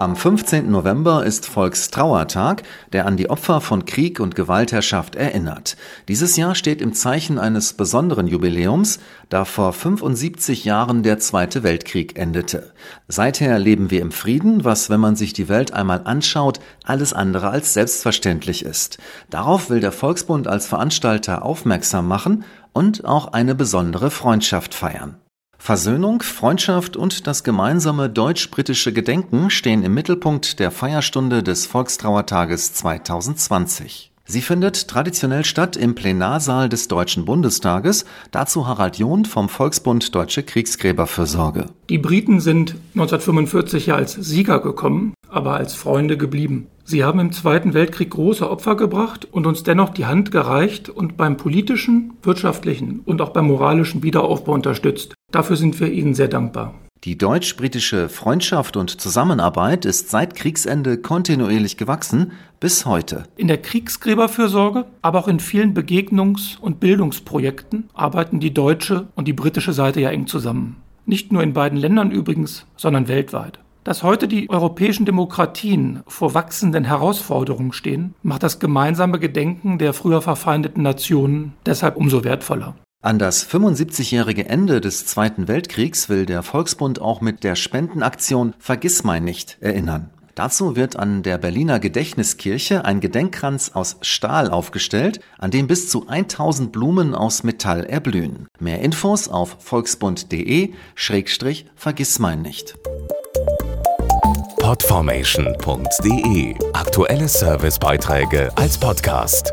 Am 15. November ist Volkstrauertag, der an die Opfer von Krieg und Gewaltherrschaft erinnert. Dieses Jahr steht im Zeichen eines besonderen Jubiläums, da vor 75 Jahren der Zweite Weltkrieg endete. Seither leben wir im Frieden, was, wenn man sich die Welt einmal anschaut, alles andere als selbstverständlich ist. Darauf will der Volksbund als Veranstalter aufmerksam machen und auch eine besondere Freundschaft feiern. Versöhnung, Freundschaft und das gemeinsame deutsch-britische Gedenken stehen im Mittelpunkt der Feierstunde des Volkstrauertages 2020. Sie findet traditionell statt im Plenarsaal des Deutschen Bundestages. Dazu Harald John vom Volksbund Deutsche Kriegsgräberfürsorge. Die Briten sind 1945 ja als Sieger gekommen, aber als Freunde geblieben. Sie haben im Zweiten Weltkrieg große Opfer gebracht und uns dennoch die Hand gereicht und beim politischen, wirtschaftlichen und auch beim moralischen Wiederaufbau unterstützt. Dafür sind wir Ihnen sehr dankbar. Die deutsch-britische Freundschaft und Zusammenarbeit ist seit Kriegsende kontinuierlich gewachsen bis heute. In der Kriegsgräberfürsorge, aber auch in vielen Begegnungs- und Bildungsprojekten arbeiten die deutsche und die britische Seite ja eng zusammen. Nicht nur in beiden Ländern übrigens, sondern weltweit. Dass heute die europäischen Demokratien vor wachsenden Herausforderungen stehen, macht das gemeinsame Gedenken der früher verfeindeten Nationen deshalb umso wertvoller. An das 75-jährige Ende des Zweiten Weltkriegs will der Volksbund auch mit der Spendenaktion Vergiss mein nicht erinnern. Dazu wird an der Berliner Gedächtniskirche ein Gedenkkranz aus Stahl aufgestellt, an dem bis zu 1000 Blumen aus Metall erblühen. Mehr Infos auf volksbund.de-vergiss mein nicht. Podformation.de Aktuelle Servicebeiträge als Podcast.